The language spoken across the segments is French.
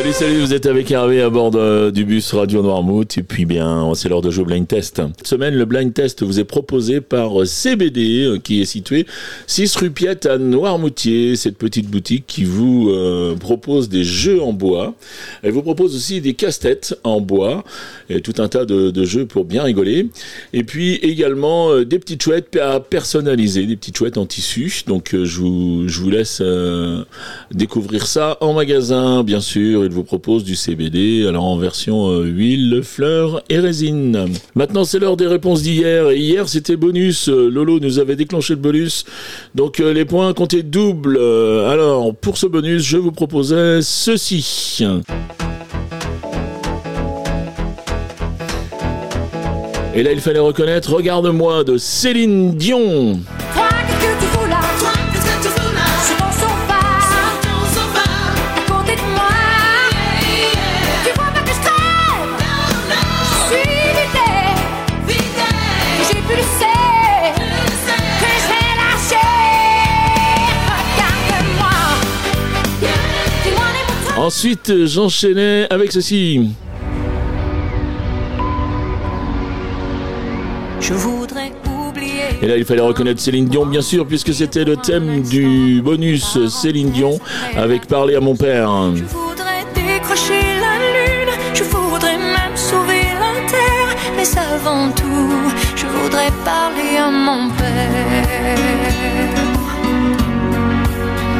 Salut, salut, vous êtes avec Hervé à bord du bus Radio Noirmouth. Et puis bien, c'est l'heure de jouer au blind test. Cette semaine, le blind test vous est proposé par CBD, euh, qui est situé 6 rue Piette à Noirmoutier. Cette petite boutique qui vous euh, propose des jeux en bois. Elle vous propose aussi des casse-têtes en bois. Et tout un tas de, jeux pour bien rigoler. Et puis également euh, des petites chouettes à personnaliser, des petites chouettes en tissu. Donc je, vous, je vous laisse découvrir ça en magasin, bien sûr il vous propose du CBD, alors en version euh, huile, fleurs et résine. Maintenant, c'est l'heure des réponses d'hier. hier, c'était bonus. Euh, Lolo nous avait déclenché le bonus. Donc, euh, les points comptaient double. alors, pour ce bonus, je vous proposais ceci. Et là, il fallait reconnaître Regarde-moi de Céline Dion. Ensuite, j'enchaînais avec ceci. Je voudrais oublier. Et là, il fallait reconnaître Céline Dion, bien sûr, puisque c'était le thème du bonus Céline Dion avec Parler à mon père. Je voudrais décrocher la lune, je voudrais même sauver la terre, mais avant tout, je voudrais parler à mon père.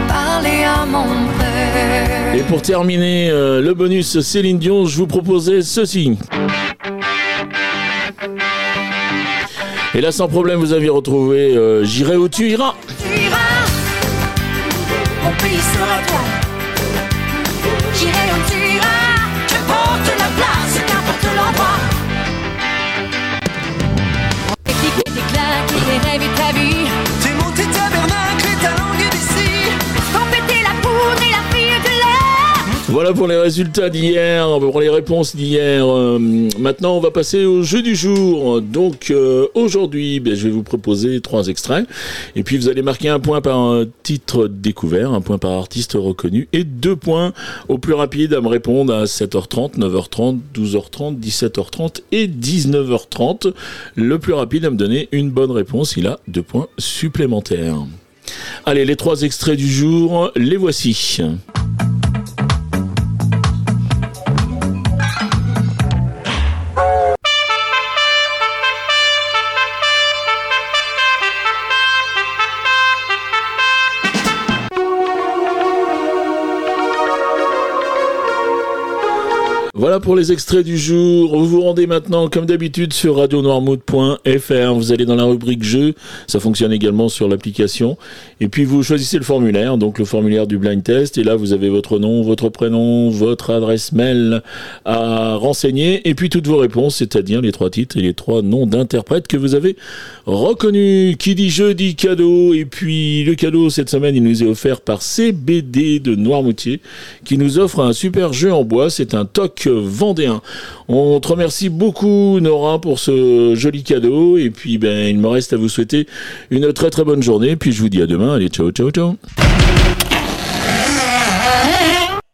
Parler à mon père. Et pour terminer euh, le bonus Céline Dion, je vous proposais ceci. Et là, sans problème, vous aviez retrouvé J'irai où tu. Tu iras. J'irai où tu iras, voilà pour les résultats d'hier, pour les réponses d'hier. Euh, maintenant, on va passer au jeu du jour. Donc, euh, aujourd'hui, ben, je vais vous proposer trois extraits. Et puis, vous allez marquer un point par un titre découvert, un point par artiste reconnu et deux points au plus rapide à me répondre à 7h30, 9h30, 12h30, 17h30 et 19h30. Le plus rapide à me donner une bonne réponse, il a deux points supplémentaires. Allez, les trois extraits du jour, les voici. Voilà pour les extraits du jour. Vous vous rendez maintenant, comme d'habitude, sur radionoirmouth.fr. Vous allez dans la rubrique jeu. Ça fonctionne également sur l'application. Et puis vous choisissez le formulaire, donc le formulaire du blind test. Et là, vous avez votre nom, votre prénom, votre adresse mail à renseigner. Et puis toutes vos réponses, c'est-à-dire les trois titres et les trois noms d'interprètes que vous avez reconnus. Qui dit jeu dit cadeau. Et puis le cadeau cette semaine, il nous est offert par CBD de Noirmoutier, qui nous offre un super jeu en bois. C'est un toc vendéen. On te remercie beaucoup Nora pour ce joli cadeau et puis ben il me reste à vous souhaiter une très très bonne journée puis je vous dis à demain. Allez ciao ciao ciao.